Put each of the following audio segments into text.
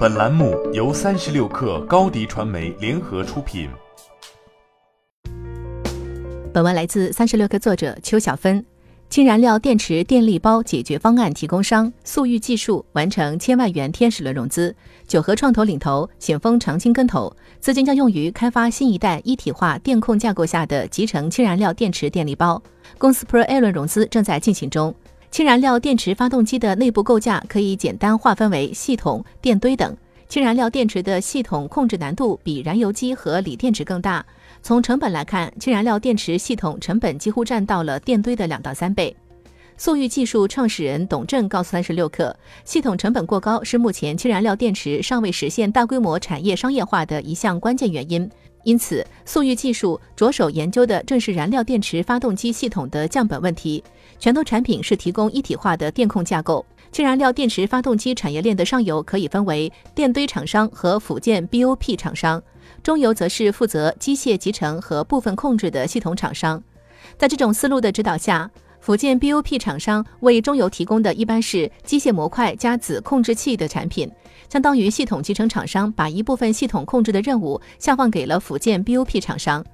本栏目由三十六氪高低传媒联合出品。本文来自三十六氪作者邱小芬。氢燃料电池电力包解决方案提供商速域技术完成千万元天使轮融资，九和创投领投，险峰长青跟投，资金将用于开发新一代一体化电控架构下的集成氢燃料电池电力包。公司 Pro A 轮融资正在进行中。氢燃料电池发动机的内部构架可以简单划分为系统、电堆等。氢燃料电池的系统控制难度比燃油机和锂电池更大。从成本来看，氢燃料电池系统成本几乎占到了电堆的两到三倍。速域技术创始人董正告诉三十六氪，系统成本过高是目前氢燃料电池尚未实现大规模产业商业化的一项关键原因。因此，速玉技术着手研究的正是燃料电池发动机系统的降本问题。拳头产品是提供一体化的电控架构。氢燃料电池发动机产业链的上游可以分为电堆厂商和辅件 BOP 厂商。中游则是负责机械集成和部分控制的系统厂商，在这种思路的指导下，福建 BOP 厂商为中油提供的一般是机械模块加子控制器的产品，相当于系统集成厂商把一部分系统控制的任务下放给了福建 BOP 厂商。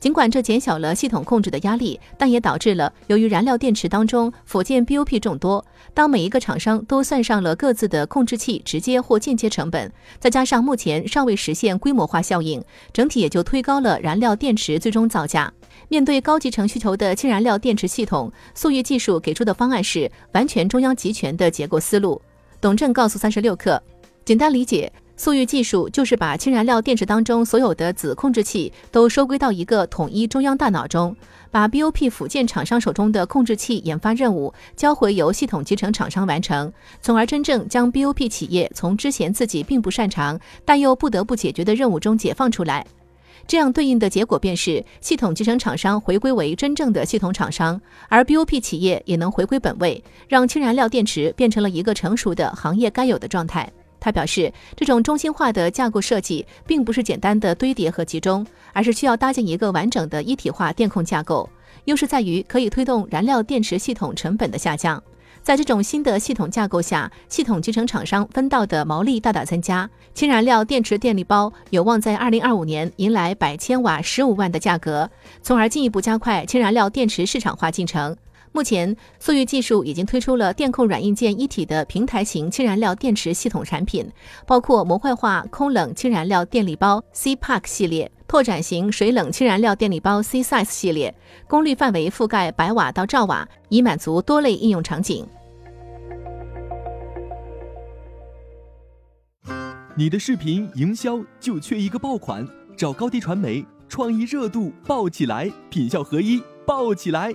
尽管这减小了系统控制的压力，但也导致了由于燃料电池当中辅件 BOP 众多，当每一个厂商都算上了各自的控制器直接或间接成本，再加上目前尚未实现规模化效应，整体也就推高了燃料电池最终造价。面对高集成需求的氢燃料电池系统，速域技术给出的方案是完全中央集权的结构思路。董正告诉三十六氪，简单理解。速域技术就是把氢燃料电池当中所有的子控制器都收归到一个统一中央大脑中，把 BOP 辅件厂商手中的控制器研发任务交回由系统集成厂商完成，从而真正将 BOP 企业从之前自己并不擅长但又不得不解决的任务中解放出来。这样对应的结果便是系统集成厂商回归为真正的系统厂商，而 BOP 企业也能回归本位，让氢燃料电池变成了一个成熟的行业该有的状态。他表示，这种中心化的架构设计并不是简单的堆叠和集中，而是需要搭建一个完整的一体化电控架构。优势在于可以推动燃料电池系统成本的下降。在这种新的系统架构下，系统集成厂商分到的毛利大大增加。氢燃料电池电力包有望在二零二五年迎来百千瓦十五万的价格，从而进一步加快氢燃料电池市场化进程。目前，速域技术已经推出了电控软硬件一体的平台型氢燃料电池系统产品，包括模块化空冷氢燃料电力包 C Pack 系列、拓展型水冷氢燃料电力包 C Size 系列，功率范围覆盖百瓦到兆瓦，以满足多类应用场景。你的视频营销就缺一个爆款，找高低传媒，创意热度爆起来，品效合一爆起来。